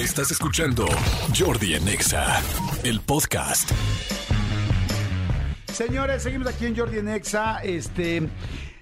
Estás escuchando Jordi en Exa, el podcast. Señores, seguimos aquí en Jordi en Exa. Este,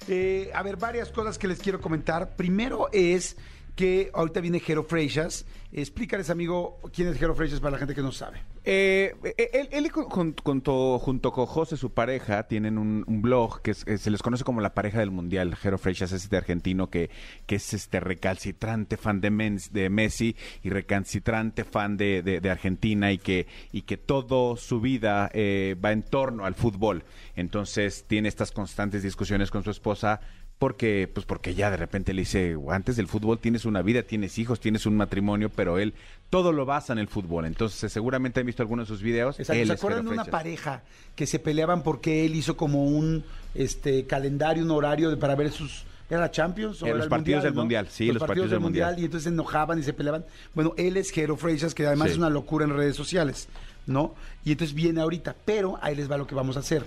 eh, a ver, varias cosas que les quiero comentar. Primero es que ahorita viene Jero Freixas. Explícales, amigo, quién es Jero Freixas para la gente que no sabe. Eh, él, él jun- junto, junto con José, su pareja, tienen un, blog que eh, se les conoce como la pareja del mundial. Jero Freixas es este argentino que, que es este recalcitrante fan de, Mens- de Messi y recalcitrante fan de, de- de Argentina y que, y que toda su vida eh, va en torno al fútbol. Entonces tiene estas constantes discusiones con su esposa porque pues porque ya de repente le dice antes del fútbol tienes una vida tienes hijos tienes un matrimonio pero él todo lo basa en el fútbol entonces seguramente han visto algunos de sus videos Exacto. Él ¿Se acuerdan de una pareja que se peleaban porque él hizo como un este calendario, un horario de- para ver sus. ¿Era la Champions? o Eh, era los el partidos del ¿no? Mundial, sí, los partidos del Mundial. Y entonces se enojaban y se peleaban. Bueno, él es Jero Freixas, que además Sí. es una locura en redes sociales, ¿no? Y entonces viene ahorita. Pero ahí les va lo que vamos a hacer.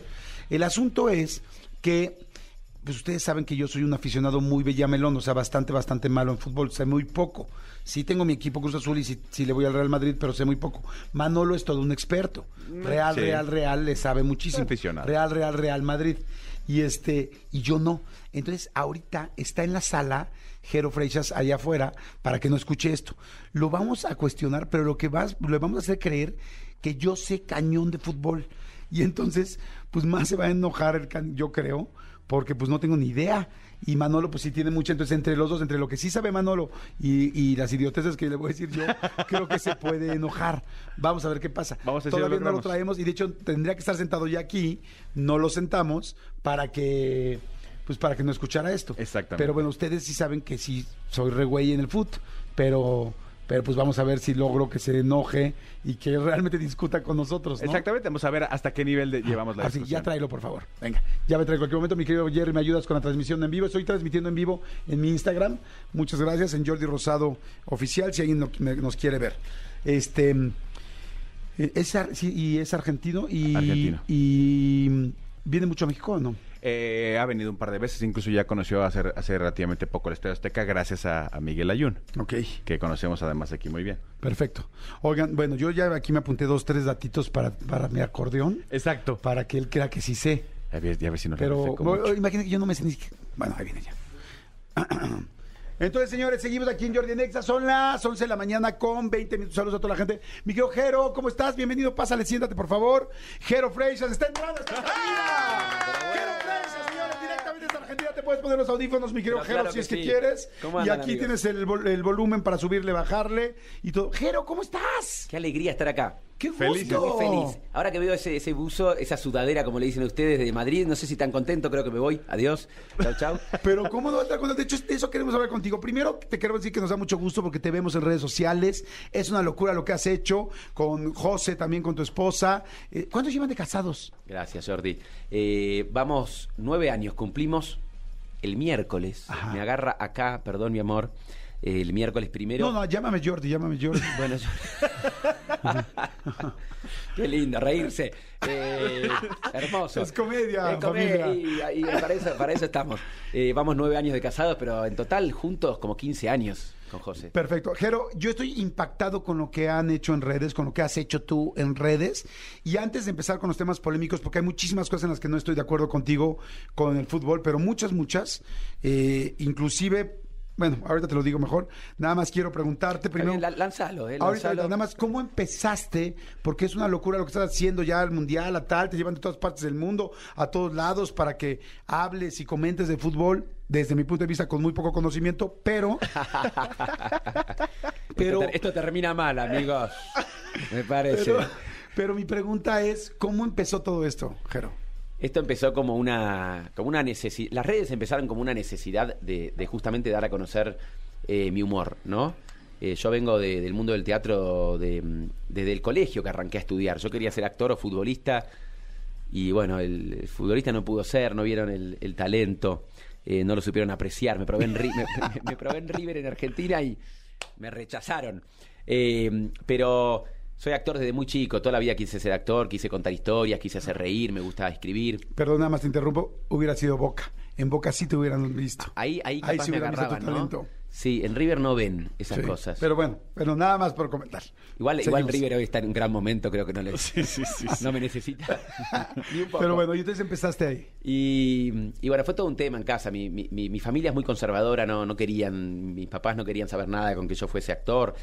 El asunto es que pues ustedes saben que yo soy un aficionado muy bellamelón, o sea, bastante, bastante malo en fútbol, sé muy poco. Sí tengo mi equipo Cruz Azul y sí, sí le voy al Real Madrid, pero sé muy poco. Manolo es todo un experto. Real, sí. Real, Real, le sabe muchísimo. Aficionado. Real, Real, Real Madrid. Y este, y yo no. Entonces, ahorita está en la sala Jero Freixas allá afuera para que no escuche esto. Lo vamos a cuestionar, pero lo que vas, le vamos a hacer creer que yo sé cañón de fútbol. Y entonces, pues más se va a enojar el can- yo creo, porque pues no tengo ni idea. Y Manolo pues sí tiene mucho, entonces entre los dos, entre lo que sí sabe Manolo y, y las idioteces que le voy a decir yo, creo que se puede enojar. Vamos a ver qué pasa. Vamos a Todavía lo no lo traemos y de hecho tendría que estar sentado ya aquí, no lo sentamos para que pues para que no escuchara esto. Exactamente. Pero bueno, ustedes sí saben que sí soy re güey en el foot, pero pero pues vamos a ver si logro que se enoje y que realmente discuta con nosotros, ¿no? exactamente vamos a ver hasta qué nivel de- llevamos la Así, discusión ya tráelo, por favor. Venga, ya me traigo en cualquier momento. Mi querido Jerry, me ayudas con la transmisión en vivo. Estoy transmitiendo en vivo en mi Instagram. Muchas gracias, en Jordi Rosado Oficial, si alguien no- me- nos quiere ver. Este. eh, Es, sí, y es argentino y, Argentino. y viene mucho a México, ¿o ¿no? Eh, ha venido un par de veces incluso ya conoció hace, hace relativamente poco el Estadio Azteca gracias a, a Miguel Ayun Ok, que conocemos además aquí muy bien perfecto. Oigan, bueno, yo ya aquí me apunté dos, tres datitos para, para mi acordeón, exacto para que él crea que sí sé. a ver, ya a ver si nos Pero bueno, que yo no me sé ni siquiera- Bueno, ahí viene ya. Entonces, señores, seguimos aquí en Jordi Nexa. Son las 11 de la mañana con 20 minutos. Saludos a toda la gente. Mi querido Jero, ¿cómo estás? Bienvenido. Pásale, siéntate, por favor. Jero Freixas está entrando. ¡Está Te puedes poner los audífonos, mi querido Pero Jero, claro si que es que sí. quieres. ¿Cómo y andan, aquí amigos? tienes el, vol- el volumen para subirle, bajarle y todo. Jero, ¿cómo estás? Qué alegría estar acá. ¡Qué gusto! Feliz, Muy feliz. Ahora que veo ese, ese buzo, esa sudadera, como le dicen ustedes, de Madrid, no sé si tan contento, creo que me voy. Adiós. Chau, chau. Pero cómo no estar contento? De hecho, de eso queremos hablar contigo. Primero, te quiero decir que nos da mucho gusto porque te vemos en redes sociales. Es una locura lo que has hecho con José, también con tu esposa. Eh, ¿Cuántos llevan de casados? Gracias, Jordi. Eh, vamos, nueve años, cumplimos el miércoles. Ajá. Me agarra acá, perdón, mi amor, el miércoles primero. No, no, llámame Jordi, llámame Jordi. Bueno, yo- Qué lindo, reírse. Eh, hermoso. Es comedia, Es comedia, familia. Y, y para, eso, para eso estamos. Eh, vamos nueve años de casados, pero en total juntos como 15 años con José. Perfecto. Jero, yo estoy impactado con lo que han hecho en redes, con lo que has hecho tú en redes. Y antes de empezar con los temas polémicos, porque hay muchísimas cosas en las que no estoy de acuerdo contigo con el fútbol, pero muchas, muchas. eh, inclusive, bueno, ahorita te lo digo mejor. Nada más quiero preguntarte primero. Bien, lánzalo, eh, Ahorita, lánzalo. nada más, ¿cómo empezaste? Porque es una locura lo que estás haciendo ya al mundial, a tal, te llevan de todas partes del mundo, a todos lados, para que hables y comentes de fútbol, desde mi punto de vista, con muy poco conocimiento, pero. pero, esto termina mal, amigos. Me parece. pero, pero mi pregunta es: ¿cómo empezó todo esto, Jero? Esto empezó como una, como una necesidad. Las redes empezaron como una necesidad de, justamente dar a conocer eh, mi humor, ¿no? Eh, yo vengo de- del mundo del teatro de- desde el colegio que arranqué a estudiar. Yo quería ser actor o futbolista y bueno, el, futbolista no pudo ser, no vieron el, talento, eh, no lo supieron apreciar. Me probé, en, me, probé en River en Argentina y me rechazaron. Pero soy actor desde muy chico, toda la vida quise ser actor, quise contar historias, quise hacer reír, me gustaba escribir. Perdón, nada más te interrumpo. Hubiera sido Boca. En Boca sí te hubieran visto. Ahí, ahí Ahí sí me hubieran visto tu agarraban, ¿no? talento. Sí, en River no ven esas Sí. cosas. Pero bueno, pero nada más por comentar. igual, igual. River hoy está en un gran momento, creo que no le Sí, sí, sí. no me necesita. Ni un poco. Pero bueno, y entonces empezaste ahí. Y, y bueno, fue todo un tema en casa. Mi, mi- mi- mi familia es muy conservadora, no, no querían, mis papás no querían saber nada con que yo fuese actor.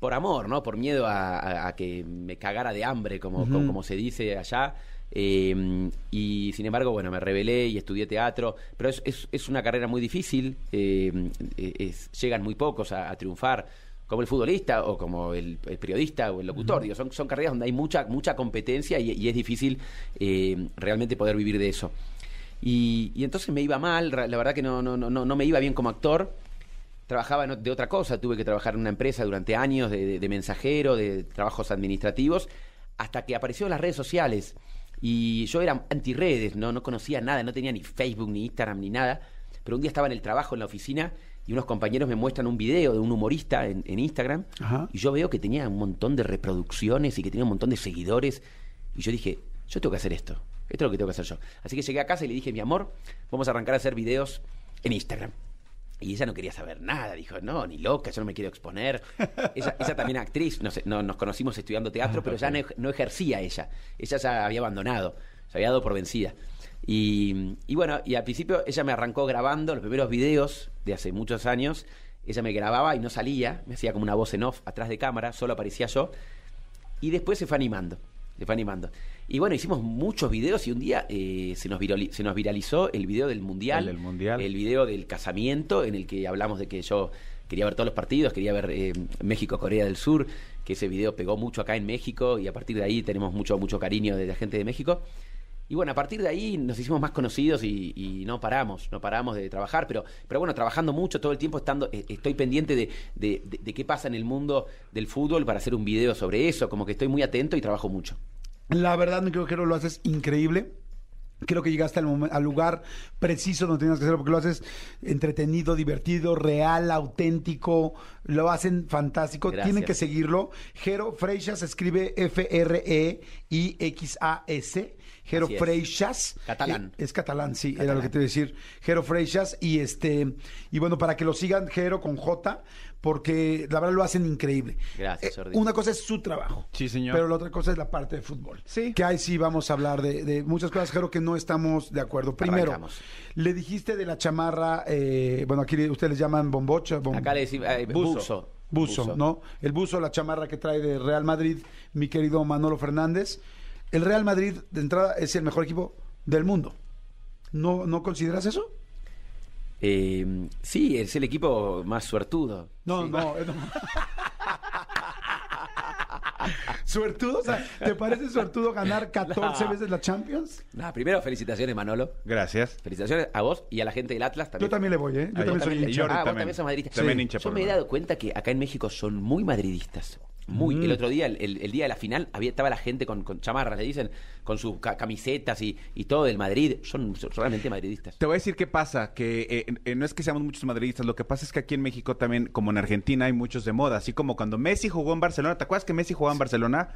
Por amor, ¿no? Por miedo a, a- a que me cagara de hambre, como, como, como se dice allá. Eh, y sin embargo, bueno, me rebelé y estudié teatro. Pero es, es, es una carrera muy difícil. eh, es- llegan muy pocos a, a triunfar. Como el futbolista o como el, el periodista o el locutor. Digo, son, son carreras donde hay mucha, mucha competencia y, y es difícil eh, realmente poder vivir de eso. Y, y entonces me iba mal, la verdad que no, no, no no me iba bien como actor. Trabajaba de otra cosa, tuve que trabajar en una empresa durante años de, de- de mensajero, de trabajos administrativos, hasta que aparecieron las redes sociales. Y yo era anti-redes, ¿no? no conocía nada, no tenía ni Facebook, ni Instagram, ni nada. Pero un día estaba en el trabajo, en la oficina, y unos compañeros me muestran un video de un humorista en, en Instagram, Ajá. y yo veo que tenía un montón de reproducciones y que tenía un montón de seguidores. Y yo dije, yo tengo que hacer esto. Esto es lo que tengo que hacer yo. Así que llegué a casa y le dije, mi amor, vamos a arrancar a hacer videos en Instagram. Y ella no quería saber nada, dijo, no, ni loca, yo no me quiero exponer. Ella, ella también actriz, no sé, no, nos conocimos estudiando teatro, pero ya no, no ejercía ella. Ella ya había abandonado, se había dado por vencida. Y, y bueno, y al principio ella me arrancó grabando los primeros videos de hace muchos años. Ella me grababa y no salía, me hacía como una voz en off atrás de cámara, solo aparecía yo. Y después se fue animando, se fue animando. Y bueno, hicimos muchos videos y un día eh, se, nos se nos viralizó el video del Mundial. El del Mundial. El video del casamiento en el que hablamos de que yo quería ver todos los partidos, quería ver eh, México-Corea del Sur, que ese video pegó mucho acá en México y a partir de ahí tenemos mucho, mucho cariño de la gente de México. Y bueno, a partir de ahí nos hicimos más conocidos y, y no paramos, no paramos de trabajar, pero, pero bueno, trabajando mucho todo el tiempo, estando, eh, estoy pendiente de, de- de- de qué pasa en el mundo del fútbol para hacer un video sobre eso, como que estoy muy atento y trabajo mucho. La verdad, mi querido lo haces increíble. Creo que llegaste al, momen- al lugar preciso donde tenías que hacerlo, porque lo haces entretenido, divertido, real, auténtico. Lo hacen fantástico. Gracias. Tienen que seguirlo. Jero Freixas escribe F-R-E-I-X-A-S. Jero. Freixas. Catalán. Eh, es catalán, sí, era lo que te iba a decir. Jero Freixas. Y este, y bueno, para que lo sigan, Jero con J, porque la verdad lo hacen increíble. Gracias, Eh, Jordi. una cosa es su trabajo. Sí, señor. Pero la otra cosa es la parte de fútbol. Sí. Que ahí sí vamos a hablar de, de muchas cosas, creo que no estamos de acuerdo. Primero, Arrancamos. le dijiste de la chamarra, eh, bueno, aquí ustedes les llaman bombocha. bom- Acá le decimos eh, Buzo. buzo. Buzo, ¿no? El buzo, la chamarra que trae de Real Madrid, mi querido Manolo Fernández. El Real Madrid, de entrada, es el mejor equipo del mundo. ¿No, ¿no consideras eso? Eh, sí, es el equipo más suertudo. No, Sí. no, no. ¿Suertudo? O sea, ¿te parece suertudo ganar 14 No. veces la Champions? Nada, primero, felicitaciones, Manolo. Gracias. Felicitaciones a vos y a la gente del Atlas también. Yo también le voy, ¿eh? Yo Ah, yo también soy hincha. yo ah, vos también. sos madridista. También hincha Yo por me he dado cuenta que acá en México son muy madridistas. Muy. Mm. El otro día, el, día de la final, había, estaba la gente con, con chamarras, le dicen, con sus ca- camisetas y, y todo del Madrid. Son, son realmente madridistas. Te voy a decir qué pasa, que eh, eh, no es que seamos muchos madridistas, lo que pasa es que aquí en México también, como en Argentina, hay muchos de moda, así como cuando Messi jugó en Barcelona, ¿te acuerdas que Messi jugaba en Barcelona?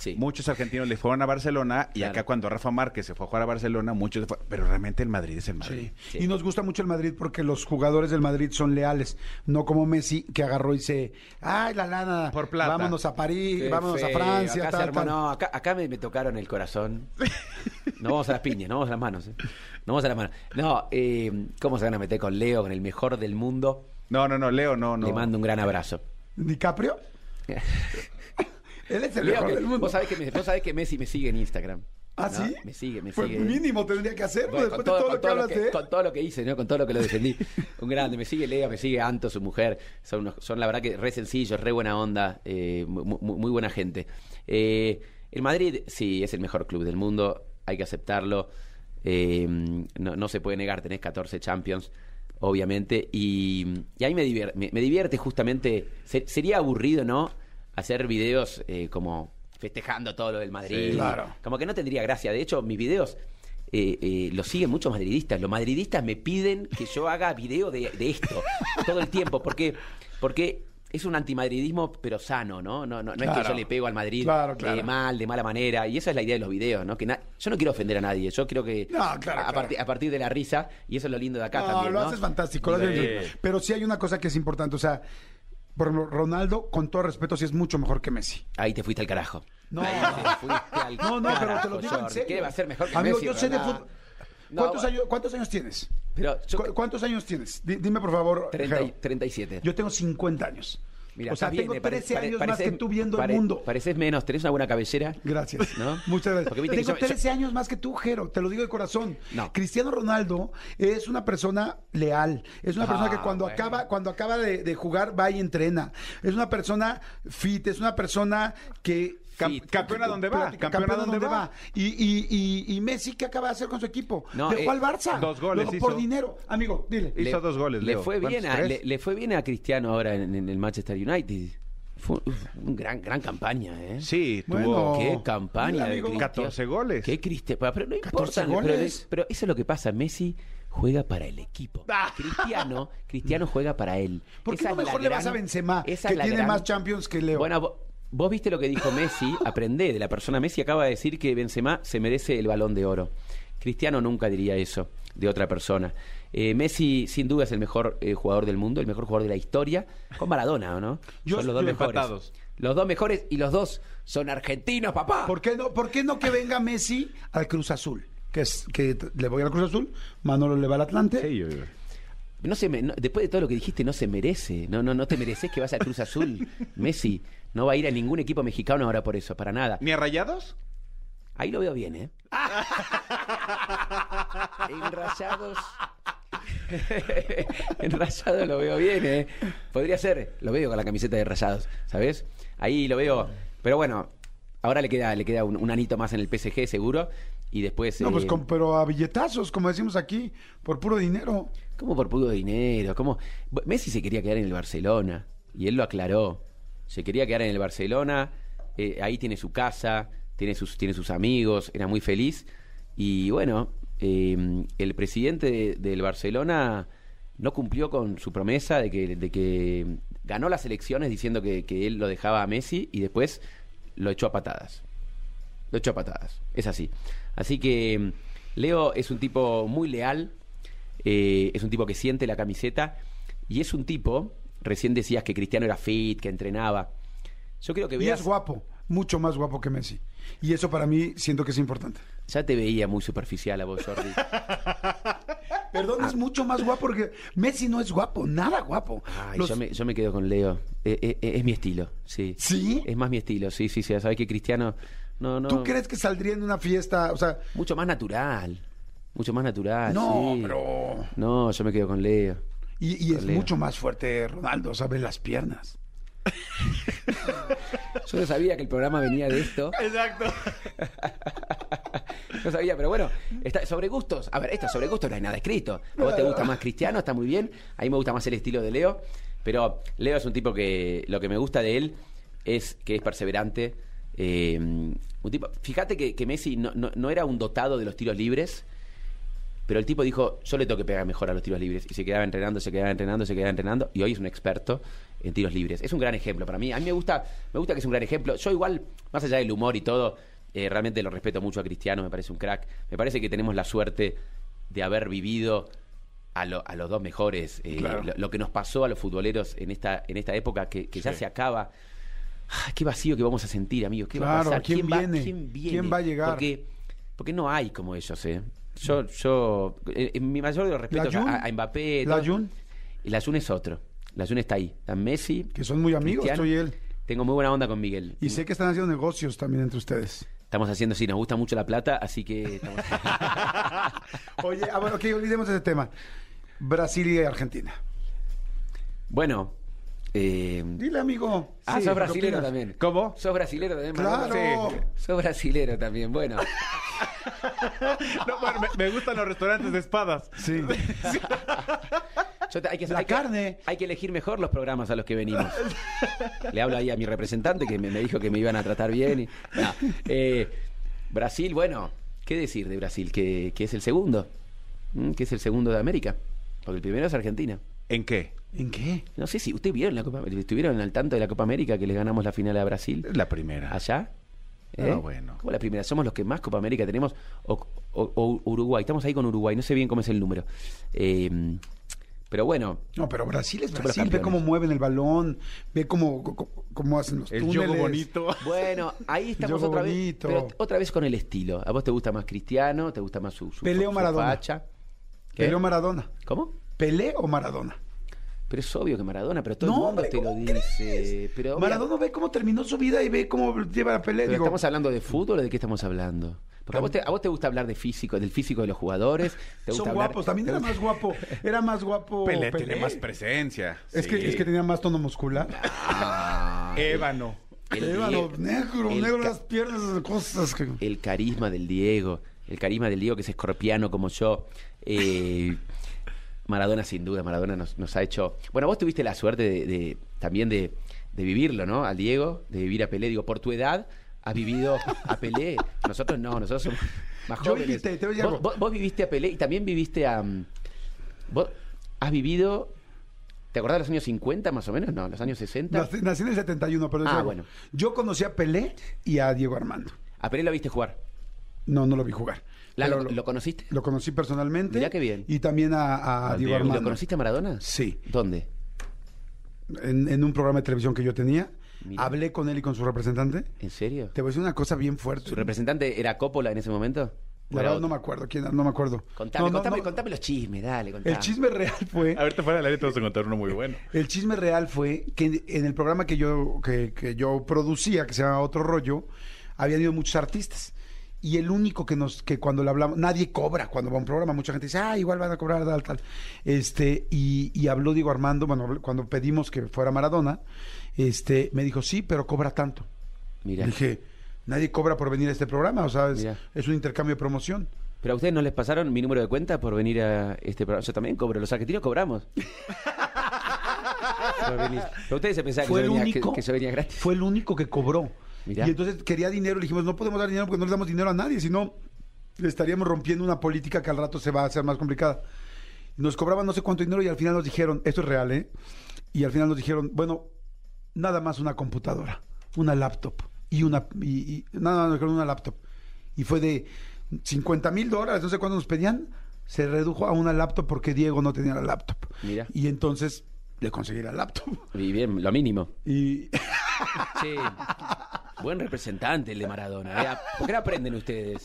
Sí. Muchos argentinos le fueron a Barcelona y Claro. acá cuando Rafa Márquez se fue a jugar a Barcelona, muchos, se fue- pero realmente el Madrid es el Madrid. Sí. Sí. Y nos gusta mucho el Madrid porque los jugadores del Madrid son leales, no como Messi que agarró y se, ay, la lana, Por plata. vámonos a París, Qué vámonos a Francia, acá tal, tal. no, acá, acá me, me tocaron el corazón. No vamos a las piñas, no vamos a las manos. ¿eh? No vamos a las manos. No, eh, ¿cómo se van a meter con Leo, con el mejor del mundo? No, no, no, Leo, no, no. Le mando un gran abrazo. ¿DiCaprio? Él es el mejor que- del mundo. vos, sabés que me- vos sabés que Messi me sigue en Instagram. ¿Ah, ¿no? sí? Me sigue, me Pues sigue. mínimo tendría que hacerlo Bueno, después con, todo, de todo lo que hablas de con todo lo que hice, ¿no? Con todo lo que lo defendí. Un grande. Me sigue Leo, me sigue Anto, su mujer. Son, unos- son la verdad que re sencillos, re buena onda, eh, mu- mu- muy, buena gente. Eh, el Madrid, sí, es el mejor club del mundo. Hay que aceptarlo. Eh, no, no se puede negar, tenés 14 Champions, obviamente. Y, y a mí me divierte, me, me divierte justamente. se- sería aburrido, ¿no? Hacer videos eh, como festejando todo lo del Madrid. Sí, claro. Como que no tendría gracia. De hecho, mis videos eh, eh, los siguen muchos madridistas. Los madridistas me piden que yo haga video de, de esto todo el tiempo. Porque, porque es un antimadridismo, pero sano, ¿no? No, no, no es que yo le pego al Madrid Claro, claro. mal, de mala manera. Y esa es la idea de los videos, ¿no? Que na- yo no quiero ofender a nadie. Yo creo que No, claro, a, a partir de la risa, y eso es lo lindo de acá no, también. lo ¿no? haces fantástico. lo haces. Pero sí hay una cosa que es importante. O sea, por ejemplo, Ronaldo, con todo respeto, sí es mucho mejor que Messi. Ahí te fuiste al carajo. No. Ahí te fuiste al No, no, pero te carajo, lo digo en serio. ¿Qué va a ser mejor que Amigo, Messi, yo sé de verdad? fútbol. No, ¿Cuántos, años, ¿Cuántos años tienes? Pero yo, ¿Cu- ¿Cuántos años tienes? Di- Dime, por favor. 30 y- Jero. 37. Yo tengo 50 años. Mira, o sea, bien, tengo me pare- 13 pare- años más pareces- que tú viendo pare- el mundo. Pareces menos, tenés una buena cabellera. Gracias. ¿No? Muchas gracias. Porque viste que Tengo yo- yo- 13 años más que tú, Jero. Te lo digo de corazón. No. Cristiano Ronaldo es una persona leal. Es una persona Ah, que cuando bueno. acaba, cuando acaba de, de jugar va y entrena. Es una persona fit. Es una persona que Cam- Fit. campeón a donde va, Platica, campeón a donde va. Y, y, y, y Messi, ¿qué acaba de hacer con su equipo? No, Dejó eh, al Barça. dos goles hizo. Por dinero. Amigo, dile. Hizo dos goles, Le fue, bien a, le, le fue bien a Cristiano ahora en, en el Manchester United. Fue uf, un gran, gran campaña, ¿eh? Sí, tuvo Bueno. Qué campaña de amigo. Cristiano. 14 goles. Qué Cristiano. Pero no 14 importa. Pero, pero eso es lo que pasa. Messi juega para el equipo. Cristiano, Cristiano juega para él. ¿Por qué Esa no mejor le vas a Benzema, esa que es la tiene gran- más Champions que Leo? Bueno, vos viste lo que dijo Messi, aprendé de la persona. Messi acaba de decir que Benzema se merece el balón de oro. Cristiano nunca diría eso de otra persona. Eh, Messi, sin duda, es el mejor eh, jugador del mundo, el mejor jugador de la historia, con Maradona, ¿o ¿no? Yo son los dos mejores. empatados. Los dos mejores y los dos son argentinos, papá. ¿Por qué no, por qué no que venga Messi al Cruz Azul? Que, es, que le voy al Cruz Azul, Manolo le va al Atlante. Sí, yo- yo- No se me- no- después de todo lo que dijiste, no se merece. No, no, no te mereces que vas al Cruz Azul. Messi no va a ir a ningún equipo mexicano ahora por eso, para nada. ¿Ni a Rayados? Ahí lo veo bien, ¿eh? en Rayados. en Rayados lo veo bien, ¿eh? Podría ser. Lo veo con la camiseta de Rayados, ¿sabes? Ahí lo veo. Pero bueno, ahora le queda, le queda un, un anito más en el PSG, seguro. Y después. No, pues eh, con- pero a billetazos, como decimos aquí, por puro dinero. ¿Cómo por puro dinero? ¿Cómo? Messi se quería quedar en el Barcelona y él lo aclaró. Se quería quedar en el Barcelona, eh, ahí tiene su casa, tiene sus, tiene sus amigos, era muy feliz. Y bueno, eh, el presidente de- del Barcelona no cumplió con su promesa de que, de que ganó las elecciones diciendo que, que él lo dejaba a Messi y después lo echó a patadas. Lo echó a patadas. Es así. Así que mm, Leo es un tipo muy leal, eh, es un tipo que siente la camiseta y es un tipo, recién decías que Cristiano era fit, que entrenaba. Yo creo que Y veas, es guapo, mucho más guapo que Messi. Y eso para mí siento que es importante. ya te veía muy superficial a vos, Jordi. Perdón, es mucho más guapo porque Messi no es guapo, nada guapo. Ay, Los- yo, me, yo me quedo con Leo. Eh, eh, eh, es mi estilo, sí. ¿Sí? Es más mi estilo, sí, sí, sí. Sabes que Cristiano, no, no. ¿Tú crees que saldría en una fiesta? O sea, Mucho más natural. Mucho más natural. no, sí. pero... No, yo me quedo con Leo. Y, y es mucho más fuerte Ronaldo, ¿sabes? Las piernas. Yo no sabía que el programa venía de esto. Exacto. No sabía, pero bueno, está, sobre gustos. A ver, esto sobre gustos no hay nada escrito. A vos te gusta más Cristiano, está muy bien. A mí me gusta más el estilo de Leo. Pero Leo es un tipo que lo que me gusta de él es que es perseverante. Eh, un tipo, fíjate que, que Messi no, no- no era un dotado de los tiros libres. Pero el tipo dijo, yo le tengo que pegar mejor a los tiros libres. Y se quedaba entrenando, se quedaba entrenando, se quedaba entrenando. Y hoy es un experto en tiros libres. Es un gran ejemplo para mí. A mí me gusta, me gusta que es un gran ejemplo. Yo igual, más allá del humor y todo, eh, realmente lo respeto mucho a Cristiano, me parece un crack. Me parece que tenemos la suerte de haber vivido a, lo- a los dos mejores. Eh, Claro. lo, lo que nos pasó a los futboleros en esta, en esta época que, que ya Sí. se acaba. Ah, qué vacío que vamos a sentir, amigos. ¿Qué va a Claro, pasar? ¿quién va, viene? ¿Quién viene? ¿Quién va a llegar? Porque, porque no hay como ellos, ¿eh? Yo, yo, eh, eh, mi mayor de los respetos a, a Mbappé. ¿La todo. Jun? Y la Jun es otro. La Jun está ahí. Está Messi. Que son muy amigos, Cristiano. tú y él. Tengo muy buena onda con Miguel. Y sé que están haciendo negocios también entre ustedes. Estamos haciendo, sí, nos gusta mucho la plata, así que estamos... Oye, ah, bueno, ok, olvidemos ese tema. Brasil y Argentina. bueno, eh... Dile, amigo. Ah, Sí, sos ¿qué brasilero también. ¿Cómo? Sos brasilero también, Claro. Sí. Sos brasilero también, bueno. No, bueno, me, me gustan los restaurantes de espadas. Sí. Yo te- hay que, La hay que- carne. hay que elegir mejor los programas a los que venimos. Le hablo ahí a mi representante que me, me dijo que me iban a tratar bien. y- no. Eh, Brasil, bueno, ¿qué decir de Brasil? Que, que es el segundo. Que es el segundo de América. Porque el primero es Argentina. ¿En qué? ¿En qué? No sé si ustedes vieron la Copa estuvieron al tanto de la Copa América que le ganamos la final a Brasil Es la primera. allá. Ah, bueno. ¿Cómo la primera? Somos los que más Copa América tenemos. O, o- o Uruguay. Estamos ahí con Uruguay. No sé bien cómo es el número. Eh, pero bueno, No, pero Brasil es Brasil. Ve cómo mueven el balón, ve cómo, cómo, cómo hacen los El túneles. juego bonito. bueno, ahí estamos otra vez. Pero otra vez con el estilo. ¿A vos te gusta más Cristiano? ¿Te gusta más su, su, Pelé o su Maradona. facha? ¿Qué? Pelé o Maradona. ¿Cómo? ¿Pelé o Maradona? Pero es obvio que Maradona, pero todo No, el mundo hombre, te lo ¿cómo dice. Pero Maradona ve cómo terminó su vida y ve cómo lleva a Pelé. ¿Pero Digo, estamos hablando de fútbol o de qué estamos hablando? Porque a vos, te, a vos te gusta hablar de físico, del físico de los jugadores. Te gusta son hablar- guapos. También era más guapo. Era más guapo Pelé, tiene más presencia. Es, que, Sí. es que tenía más tono muscular. Ah, Ébano. el Ébano, negro, el negro ca- las piernas, cosas que... el carisma del Diego, el carisma del Diego que es escorpiano como yo. Eh, Maradona sin duda, Maradona nos, nos ha hecho... Bueno, vos tuviste la suerte de, de- también de, de vivirlo, ¿no? Al Diego, de vivir a Pelé. Digo, por tu edad has vivido a Pelé. Nosotros no, nosotros somos más Yo jóvenes. viviste, te voy a vos, vos- vos viviste a Pelé y también viviste a... mm, Vos has vivido... ¿Te acordás de los años 50 más o menos? No, los años 60. Nací, en el 71, pero Ah, bueno. yo conocí a Pelé y a Diego Armando. A Pelé lo viste jugar. No, no lo vi jugar. Lo, lo conociste? Lo conocí personalmente. Mirá qué bien. Y también a, a Diego. Armando. ¿Lo conociste a Maradona? Sí. ¿Dónde? En, en un programa de televisión que yo tenía. Mira. Hablé con él y con su representante. ¿En serio? Te voy a decir una cosa bien fuerte. ¿Su representante era Coppola en ese momento? No me acuerdo quién era, no me acuerdo. Contame, No, no, contame, no. contame los chismes, dale, contame. El chisme real fue. Ahorita fuera del aire te vamos a contar uno muy bueno. El chisme real fue que en el programa que yo, que, que yo producía, que se llama Otro Rollo, habían ido muchos artistas. Y el único que nos, que cuando le hablamos, nadie cobra cuando va a un programa, mucha gente dice, ah, igual van a cobrar tal, tal. Este, y, y habló Diego Armando, bueno, cuando pedimos que fuera Maradona, este, me dijo, sí, pero cobra tanto. Mira. Dije, nadie cobra por venir a este programa, o sea, es, es un intercambio de promoción. ¿Pero a ustedes no les pasaron mi número de cuenta por venir a este programa? Yo también cobro, los argentinos cobramos. Pero ustedes se pensaban que venía, único, yo venía gratis. Fue el único que cobró. Mirá. Y entonces quería dinero, le dijimos, no podemos dar dinero porque no le damos dinero a nadie, sino le estaríamos rompiendo una política que al rato se va a hacer más complicada. Nos cobraban no sé cuánto dinero y al final nos dijeron, esto es real, ¿eh? Y al final nos dijeron, bueno, nada más una computadora, una laptop y una, y, y- nada más una laptop. Y fue de 50 mil dólares, no sé cuánto nos pedían, se redujo a una laptop porque Diego no tenía la laptop. Mira. Y entonces le conseguí la laptop. Y bien, lo mínimo. Y Sí. Buen representante el de Maradona. ¿eh? ¿Por qué no aprenden ustedes?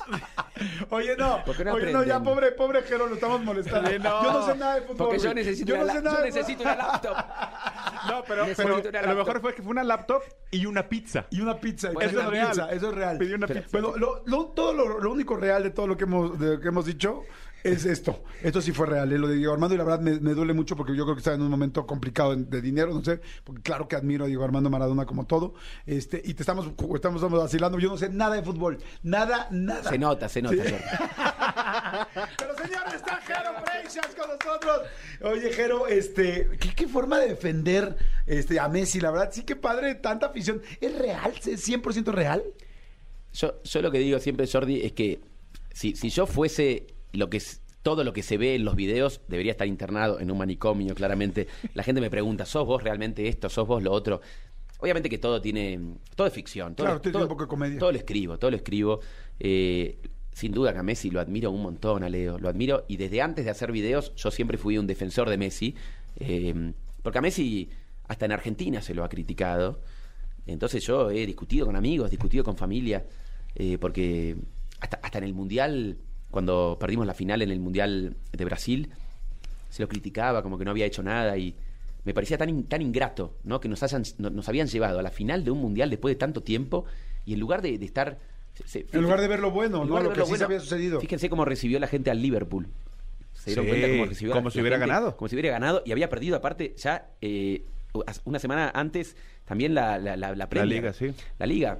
Oye, no. ¿Por qué no Oye, no, ya pobre, pobre Jero, lo estamos molestando. Yo no sé nada de fútbol. Porque yo necesito, Yo una, no sé la- nada yo de necesito una laptop. No, pero, pero a lo mejor fue que fue una laptop y una pizza. Y una pizza. Bueno, eso es real. real. eso es real. Pidió una Pero- pizza. Bueno, lo, lo- todo lo, lo único real de todo lo que hemos, de- que hemos dicho es esto. Esto sí fue real. ¿eh? Lo de Diego Armando y la verdad me, me duele mucho porque yo creo que está en un momento complicado de dinero, no sé. Porque claro que admiro a Diego Armando Maradona como todo. Este, y te estamos, estamos, estamos vacilando. Yo no sé nada de fútbol. Nada, nada. Se nota, se nota. Sí. Pero señores, está Jero Freixas con nosotros. Oye, Jero, este, ¿qué, qué forma de defender este, a Messi, la verdad, sí que padre, tanta afición. ¿Es real? ¿Es 100% real? Yo, yo lo que digo siempre, Jordi, es que si, si yo fuese lo que es- todo lo que se ve en los videos, debería estar internado en un manicomio, claramente. La gente me pregunta, ¿sos vos realmente esto? ¿Sos vos lo otro? Obviamente que todo tiene. Todo es ficción. Todo, Claro, todo- un poco de comedia. Todo lo escribo, todo lo escribo. Eh, sin duda que a Messi lo admiro un montón, a Leo. Lo admiro y desde antes de hacer videos, yo siempre fui un defensor de Messi. eh, porque a Messi, hasta en Argentina se lo ha criticado. Entonces yo he discutido con amigos, discutido con familia, eh, porque hasta, hasta en el Mundial, cuando perdimos la final en el Mundial de Brasil, se lo criticaba como que no había hecho nada y me parecía tan, in- tan ingrato, ¿no? Que nos, hayan, no- nos habían llevado a la final de un Mundial después de tanto tiempo y en lugar de, de estar... se- En lugar de ver lo bueno, en ¿no? Lo que sí bueno, se había sucedido. Fíjense cómo recibió la gente al Liverpool. ¿Se dieron Sí, cuenta cómo recibió como la si hubiera gente? ganado. Como si hubiera ganado y había perdido aparte ya eh, una semana antes también la, la, la, la Premier. Liga, sí. La liga.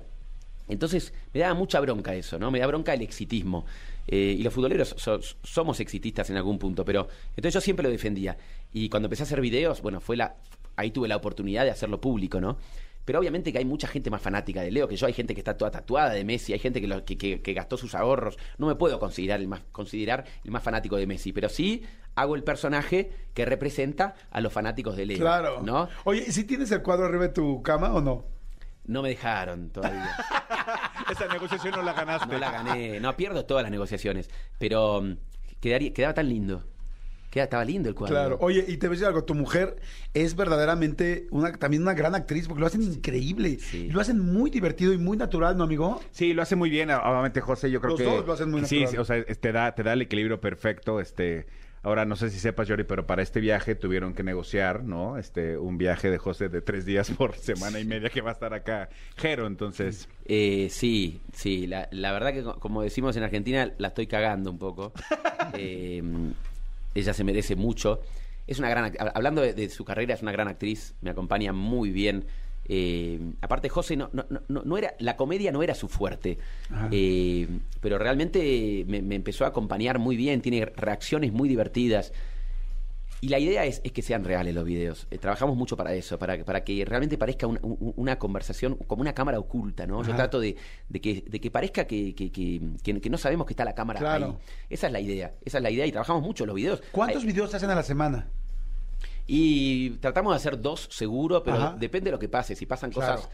Entonces me daba mucha bronca eso, ¿no? Me da bronca el exitismo. Eh, y los futboleros so- somos exitistas en algún punto, pero entonces yo siempre lo defendía. Y cuando empecé a hacer videos, bueno, fue la ahí tuve la oportunidad de hacerlo público, ¿no? Pero obviamente que hay mucha gente más fanática de Leo que yo. Hay gente que está toda tatuada de Messi, hay gente que, lo- que, que- que gastó sus ahorros. No me puedo considerar el, más, considerar el más fanático de Messi, pero sí hago el personaje que representa a los fanáticos de Leo. Claro. ¿no? Oye, ¿y si tienes el cuadro arriba de tu cama o no? No me dejaron todavía. Esa negociación no la ganaste. No la gané. No, pierdo todas las negociaciones. Pero mm, quedaría, quedaba tan lindo. Queda, estaba lindo el cuadro. Claro. Oye, y te voy a decir algo, tu mujer es verdaderamente una, también una gran actriz porque lo hacen increíble. Sí. Lo hacen muy divertido y muy natural, ¿no, amigo? Sí, lo hace muy bien. Obviamente, José, yo creo Los que. dos lo hacen muy Sí, natural. sí, o sea, te da, te da el equilibrio perfecto. Este. Ahora, no sé si sepas, Yori, pero para este viaje tuvieron que negociar, ¿no? Este, un viaje de José de tres días por semana y media que va a estar acá Jero, entonces. Eh, sí, sí. La, la verdad que, co- como decimos en Argentina, la estoy cagando un poco. Eh, ella se merece mucho. Es una gran. Hablando de, de su carrera, es una gran actriz. Me acompaña muy bien. Eh, aparte, José, no, no, no, no era, la comedia no era su fuerte. Ajá. Eh, pero realmente me, me empezó a acompañar muy bien. Tiene reacciones muy divertidas. Y la idea es, es que sean reales los videos. Eh, trabajamos mucho para eso, para, para que realmente parezca un- un- una conversación como una cámara oculta, ¿no? Yo trato de, de que, de que parezca que, que, que- que- que no sabemos que está la cámara Claro. ahí. Esa es la idea, esa es la idea y trabajamos mucho los videos. ¿Cuántos Ay, videos hacen a la semana? Y tratamos de hacer dos seguro, pero Ajá. depende de lo que pase. Si pasan Claro. cosas...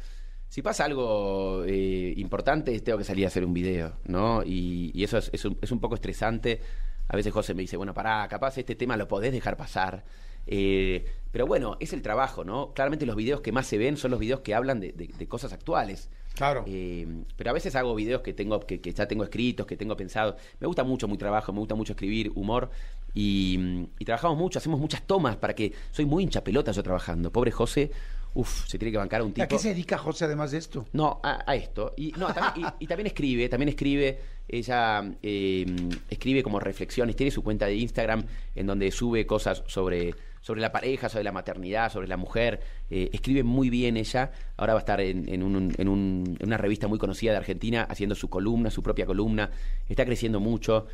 Si pasa algo eh, importante, tengo que salir a hacer un video, ¿no? Y, y eso es, es un, es un poco estresante. A veces José me dice, bueno, pará, capaz este tema lo podés dejar pasar. Eh, pero bueno, es el trabajo, ¿no? Claramente los videos que más se ven son los videos que hablan de, de- de cosas actuales. Claro. Eh, pero a veces hago videos que tengo que, que ya tengo escritos, que tengo pensados. Me gusta mucho mi trabajo, me gusta mucho escribir, humor. Y, y trabajamos mucho, hacemos muchas tomas para que... Soy muy hincha pelota yo trabajando. Pobre José, uff, se tiene que bancar a un tipo... ¿A qué se dedica José además de esto? No, a, a esto. Y, no, también, y, y también escribe, también escribe, ella eh, escribe como reflexiones, tiene su cuenta de Instagram en donde sube cosas sobre, sobre la pareja, sobre la maternidad, sobre la mujer. Eh, escribe muy bien ella. Ahora va a estar en, en un- en un- en una revista muy conocida de Argentina haciendo su columna, su propia columna. Está creciendo mucho.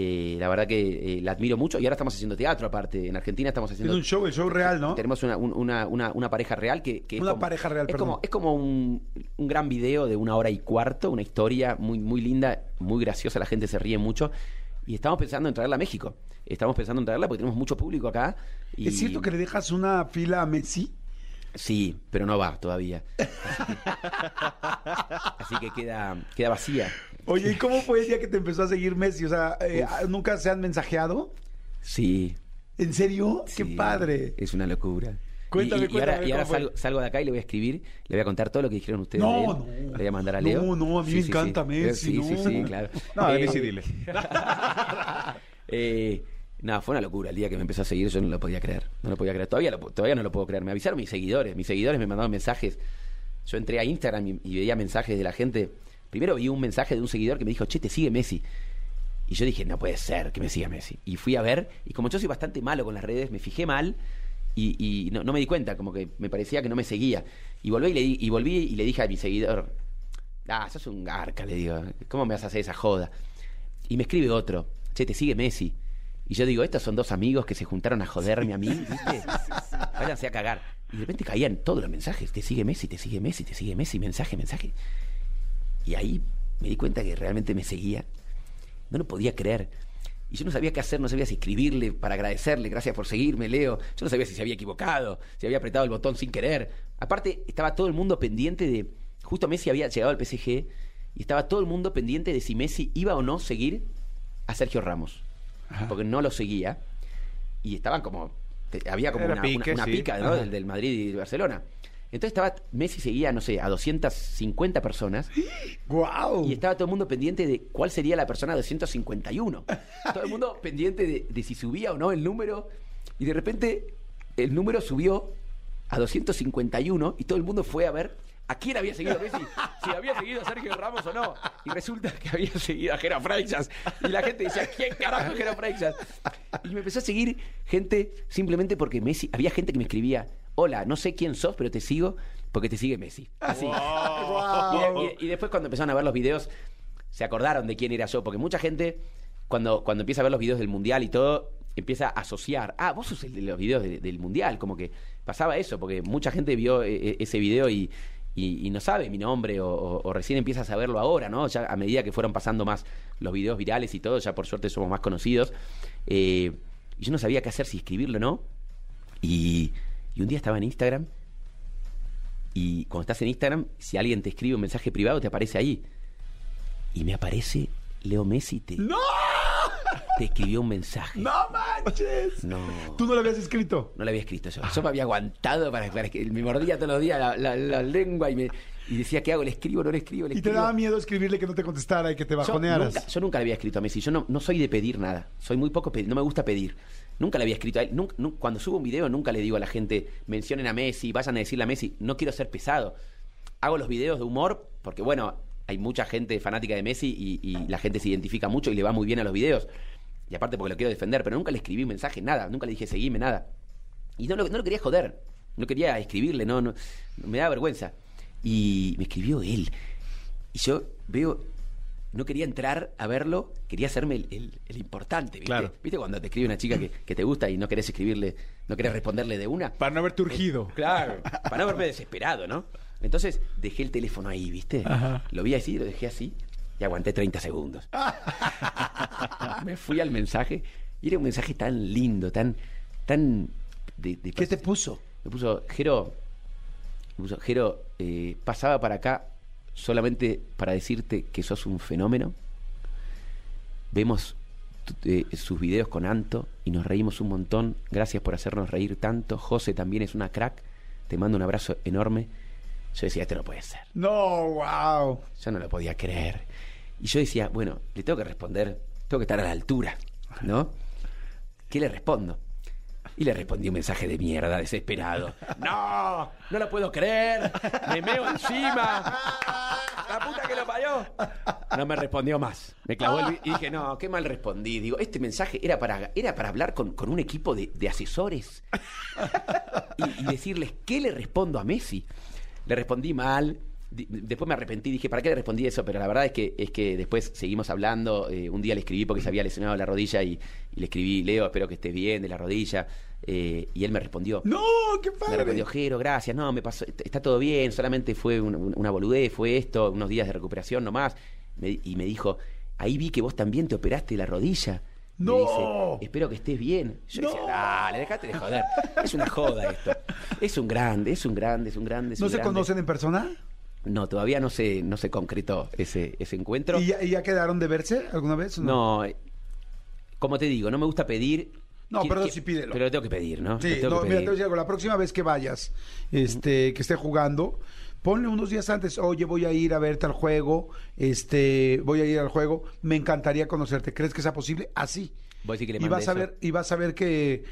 Eh, la verdad que eh, la admiro mucho y ahora estamos haciendo teatro aparte. En Argentina estamos haciendo Es un show, el show real, ¿no? tenemos una, un- una, una, una pareja real que, que es Una como- pareja real, es perdón. como, es como un, un gran video de una hora y cuarto, una historia muy, muy linda, muy graciosa, la gente se ríe mucho. Y estamos pensando en traerla a México. Estamos pensando en traerla porque tenemos mucho público acá. Y... ¿Es cierto que le dejas una fila a Messi? Sí, pero no va todavía. Así que queda, queda vacía. Oye, ¿y cómo fue el día que te empezó a seguir Messi? O sea, eh, ¿nunca se han mensajeado? Sí. ¿En serio? sí, ¡Qué padre! Es una locura. Cuéntame, y, y- y ahora, cuéntame y ahora cómo fue. salgo, salgo de acá y le voy a escribir, le voy a contar todo lo que dijeron ustedes. No, no. Le voy a mandar a No, Leo. no, a mí me encanta Messi, Sí, sí, no. sí, claro. No, Eh, sí, dile. Eh, nada, fue una locura. El día que me empezó a seguir yo no lo podía creer. No lo podía creer. Todavía, lo- todavía no lo puedo creer. Me avisaron mis seguidores. Mis seguidores me mandaron mensajes. Yo entré a Instagram y, y veía mensajes de la gente. Primero vi un mensaje de un seguidor que me dijo, che, te sigue Messi. Y yo dije, no puede ser que me siga Messi. Y fui a ver, y como yo soy bastante malo con las redes, me fijé mal y, y no, no me di cuenta, como que me parecía que no me seguía. Y volví y le, di- y volví y le dije a mi seguidor, ah, sos un garca, le digo, ¿cómo me vas a hacer esa joda? Y me escribe otro, che, te sigue Messi. Y yo digo, estos son dos amigos que se juntaron a joderme a mí, ¿viste? Váyanse a cagar. Y de repente caían todos los mensajes, te sigue Messi, te sigue Messi, te sigue Messi, mensaje, mensaje. Y ahí me di cuenta que realmente me seguía. No lo podía creer. Y yo no sabía qué hacer, no sabía si escribirle para agradecerle, gracias por seguirme, Leo. Yo no sabía si se había equivocado, si había apretado el botón sin querer. Aparte, estaba todo el mundo pendiente de. Justo Messi había llegado al PSG y estaba todo el mundo pendiente de si Messi iba o no seguir a Sergio Ramos. Porque no lo seguía. Y estaban como. había como Era una, pique, una- una sí. pica del, del Madrid y de Barcelona. Entonces estaba. Messi seguía, no sé, a 250 personas. ¡Guau! Y estaba todo el mundo pendiente de cuál sería la persona 251. Todo el mundo pendiente de, de si subía o no el número. Y de repente el número subió a 251 y todo el mundo fue a ver a quién había seguido Messi. Si había seguido a Sergio Ramos o no. Y resulta que había seguido a Jero Freixas. Y la gente decía, ¿quién carajo es Jero Freixas? Y me empezó a seguir gente simplemente porque Messi... Había gente que me escribía, hola, no sé quién sos, pero te sigo porque te sigue Messi. Así. Y, y- y después cuando empezaron a ver los videos, se acordaron de quién era yo, porque mucha gente, cuando, cuando empieza a ver los videos del Mundial y todo, empieza a asociar, ah, vos sos el de los videos de- del Mundial, como que pasaba eso, porque mucha gente vio eh, eh, ese video y, y, y no sabe mi nombre o, o- o recién empieza a saberlo ahora, ¿no? Ya a medida que fueron pasando más los videos virales y todo, ya por suerte somos más conocidos. Eh, y yo no sabía qué hacer, si escribirlo o no. Y, y un día estaba en Instagram y cuando estás en Instagram, si alguien te escribe un mensaje privado, te aparece ahí. Y me aparece Leo Messi, te, ¡No! te escribió un mensaje. ¡No manches! No. ¿Tú no lo habías escrito? No lo había escrito yo. Yo me había aguantado para, para que me mordía todos los días la, la- la lengua y, me, y decía, ¿qué hago? ¿Le escribo? ¿No le escribo? ¿Le ¿Y te escribo? daba miedo escribirle que no te contestara y que te Yo bajonearas? nunca, yo nunca le había escrito a Messi. Yo no, no soy de pedir nada. Soy muy poco pedir. No me gusta pedir. Nunca le había escrito a él. Cuando subo un video, nunca le digo a la gente, mencionen a Messi, vayan a decirle a Messi. No quiero ser pesado. Hago los videos de humor porque, bueno, hay mucha gente fanática de Messi y, y la gente se identifica mucho y le va muy bien a los videos. Y aparte porque lo quiero defender, pero nunca le escribí un mensaje, nada. Nunca le dije, seguime, nada. Y no lo, no lo quería joder. No quería escribirle, no, no. Me da vergüenza. Y me escribió él. Y yo veo, no quería entrar a verlo, quería hacerme el, el- el importante, ¿viste? Claro. ¿Viste cuando te escribe una chica que, que te gusta y no querés escribirle, no querés responderle de una? Para no haberte urgido. Claro, para no verme desesperado, ¿no? Entonces dejé el teléfono ahí, ¿viste? Ajá. Lo vi así, lo dejé así y aguanté 30 segundos. Me fui al mensaje y era un mensaje tan lindo, tan. tan de, de- ¿Qué te puso? me puso, Jero, me puso, Jero, eh, pasaba para acá solamente para decirte que sos un fenómeno. Vemos eh, sus videos con Anto y nos reímos un montón. Gracias por hacernos reír tanto. José también es una crack. Te mando un abrazo enorme. Yo decía, esto no puede ser. No, wow. Yo no lo podía creer. Y yo decía, bueno, le tengo que responder, tengo que estar a la altura, ¿no? ¿Qué le respondo? Y le respondí un mensaje de mierda, desesperado. ¡No! ¡No lo puedo creer! ¡Me meo encima! ¡La puta que lo parió! No me respondió más. Me clavó el... Y dije, no, qué mal respondí. Digo, este mensaje era para, era para hablar con, con un equipo de, de asesores y, y decirles, ¿qué le respondo a Messi? Le respondí mal. Después me arrepentí, dije, ¿para qué le respondí eso? Pero la verdad es que, es que después seguimos hablando. eh, un día le escribí porque se había lesionado la rodilla y, y le escribí, Leo, espero que estés bien de la rodilla. eh, y él me respondió, No, qué me padre. respondió, Jero, gracias, no, me pasó, est- está todo bien, solamente fue un- un- una boludez, fue esto, unos días de recuperación nomás. Me- y me dijo, ahí vi que vos también te operaste la rodilla. Me ¡No! dice, espero que estés bien. Yo ¡No! decía, dale, dejate de joder. Es una joda esto. Es un grande, es un grande, es un grande. es ¿No un se grande. conocen en persona? No, todavía no se, no se concretó ese, ese encuentro. ¿Y ya, quedaron de verse alguna vez? o no, eh, como te digo, no me gusta pedir. No, pero sí pídelo. Pero lo tengo que pedir, ¿no? Sí, no, mira, te voy a decir algo. La próxima vez que vayas, este, que esté jugando, ponle unos días antes, oye, voy a ir a verte al juego, este, voy a ir al juego, me encantaría conocerte. ¿Crees que sea posible? Así. Voy a decir que le y vas a eso. ver, y vas a ver que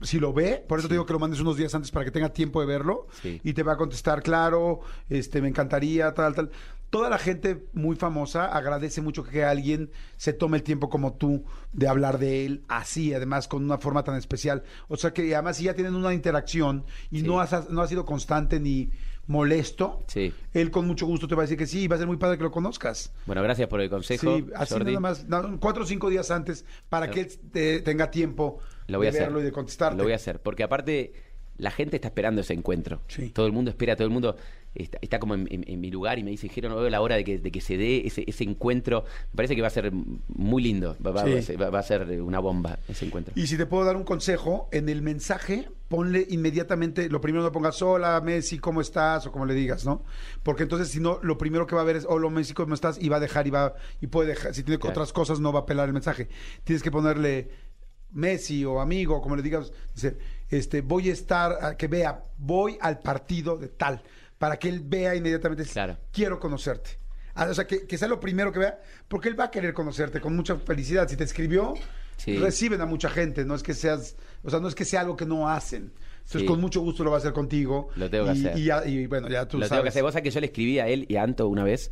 si lo ve, por eso te digo que lo mandes unos días antes para que tenga tiempo de verlo, Sí. y te va a contestar, claro, este, me encantaría, tal, tal. Toda la gente muy famosa agradece mucho que alguien se tome el tiempo como tú de hablar de él así, además con una forma tan especial. O sea que además si ya tienen una interacción y Sí. no, has, no ha sido constante ni molesto, Sí. él con mucho gusto te va a decir que sí, y va a ser muy padre que lo conozcas. Bueno, gracias por el consejo. Sí, así Jordi. nada más, cuatro o cinco días antes para que él te- tenga tiempo Lo voy a hacer. verlo y de contestarte. Lo voy a hacer, porque aparte la gente está esperando ese encuentro. Sí. Todo el mundo espera, todo el mundo está, está como en, en- en mi lugar y me dice, Jero, no veo la hora de que, de que se dé ese, ese encuentro. Me parece que va a ser muy lindo, va, va- Sí. va a ser- va- va a ser una bomba ese encuentro. Y si te puedo dar un consejo, en el mensaje ponle inmediatamente, lo primero no pongas hola Messi, ¿cómo estás? o como le digas, ¿no? Porque entonces si no, lo primero que va a ver es hola Messi, ¿cómo estás? y va a dejar y va, y puede dejar, si tiene Claro. otras cosas no va a pelar el mensaje. Tienes que ponerle Messi o amigo, como le digas, dice, este, voy a estar, a que vea, voy al partido de tal, para que él vea inmediatamente, Claro. quiero conocerte. Ah, O sea, que, que sea lo primero que vea, porque él va a querer conocerte con mucha felicidad. Si te escribió, Sí. reciben a mucha gente, no es que seas, o sea, no es que sea algo que no hacen. Entonces, Sí. con mucho gusto lo va a hacer contigo. Lo tengo que y, hacer. Y, ya- y bueno, ya tú Lo sabes. tengo que hacer. Vos sabés que yo le escribí a él y a Anto una vez.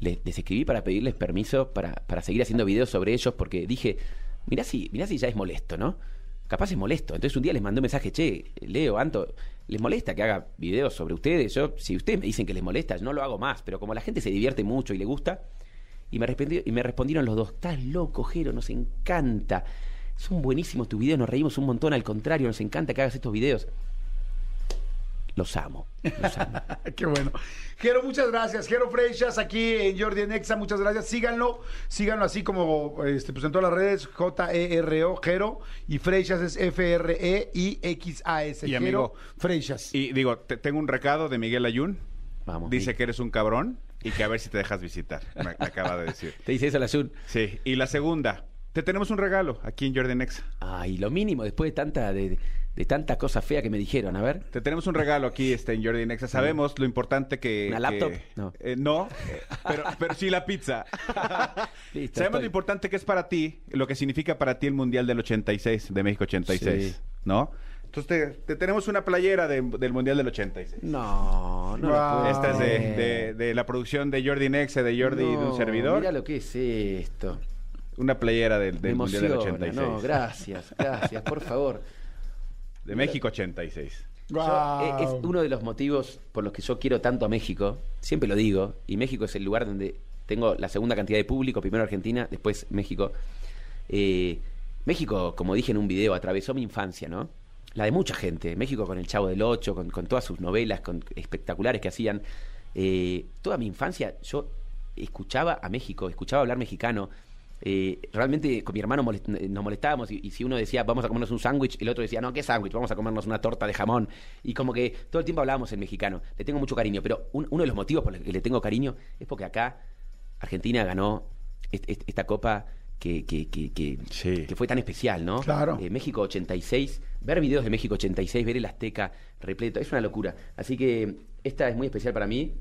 Les, les escribí para pedirles permiso para, para seguir haciendo videos sobre ellos porque dije, mirá si, mirá si ya es molesto, ¿no? Capaz es molesto. Entonces un día les mandé un mensaje, che, Leo, Anto, ¿les molesta que haga videos sobre ustedes? Yo, si ustedes me dicen que les molesta, no lo hago más. Pero como la gente se divierte mucho y le gusta, y me, respondió- y me respondieron los dos, estás loco, Jero, nos encanta. Son buenísimos tus videos, nos reímos un montón, al contrario, nos encanta que hagas estos videos los amo. Los amo. Qué bueno. Jero, muchas gracias. Jero Freixas aquí en Jordi en Exa, muchas gracias. Síganlo, síganlo así como este, pues en todas las redes, J-E-R-O, Jero, y Freixas es F-R-E-I-X-A-S. Y Jero amigo, Freixas. Y digo, te- tengo un recado de Miguel Ayun. Vamos. Dice Miguel. que eres un cabrón y que a ver si te dejas visitar. Me, me acaba de decir. ¿Te dice eso la Jun? Sí. Y la segunda, te tenemos un regalo aquí en Jordi Nexa. Ay, lo mínimo, después de tanta, de, de tanta cosa fea que me dijeron. A ver. Te tenemos un regalo aquí este, en Jordi Nexa. Sabemos lo importante que... ¿Una laptop? que- No. Eh, no, eh, pero, pero sí la pizza. Listo, Sabemos estoy. lo importante que es para ti, lo que significa para ti el Mundial del 86, de México 86, Sí. ¿no? Entonces te, te tenemos una playera de- del Mundial del 86. No, no. lo Wow. puedo Esta es de, creer. de- de la producción de Jordi Nexa, de Jordi y de un servidor. Mira lo que es esto. Una playera del, Me del Mundial del emociona. 86. No, gracias, gracias, por favor. de México 86. Yo, Guau. eh, es uno de los motivos por los que yo quiero tanto a México. Siempre lo digo. Y México es el lugar donde tengo la segunda cantidad de público. Primero Argentina, después México. Eh, México, como dije en un video, atravesó mi infancia, ¿no? La de mucha gente. México con El Chavo del Ocho, con, con todas sus novelas con espectaculares que hacían. Eh, toda mi infancia yo escuchaba a México, escuchaba hablar mexicano. Eh, realmente con mi hermano molest- nos molestábamos y, y si uno decía vamos a comernos un sándwich, el otro decía no, ¿qué sándwich? Vamos a comernos una torta de jamón. Y como que todo el tiempo hablábamos en mexicano. Le tengo mucho cariño, pero un- uno de los motivos por los que le tengo cariño es porque acá Argentina ganó est- est- esta copa que, que, que, que- Sí. que fue tan especial, ¿no? Claro. Eh, México 86, ver videos de México 86, ver el Azteca repleto, es una locura. Así que esta es muy especial para mí.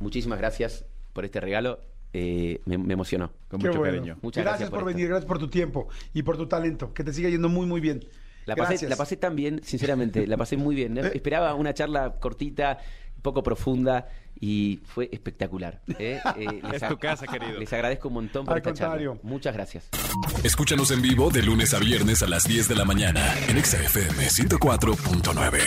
Muchísimas gracias por este regalo. Eh, me, me emocionó. Con Qué mucho bueno. cariño. Muchas gracias, gracias por, venir, gracias por tu tiempo y por tu talento. Que te siga yendo muy, muy bien. La pasé, Gracias. la pasé tan bien, sinceramente, la pasé muy bien. Esperaba una charla cortita, poco profunda y fue espectacular. ¿eh? Eh, Es tu casa, querido. Les agradezco un montón por Al esta contrario. charla. Muchas gracias. Escúchanos en vivo de lunes a viernes a las 10 de la mañana en Exa FM 104.9.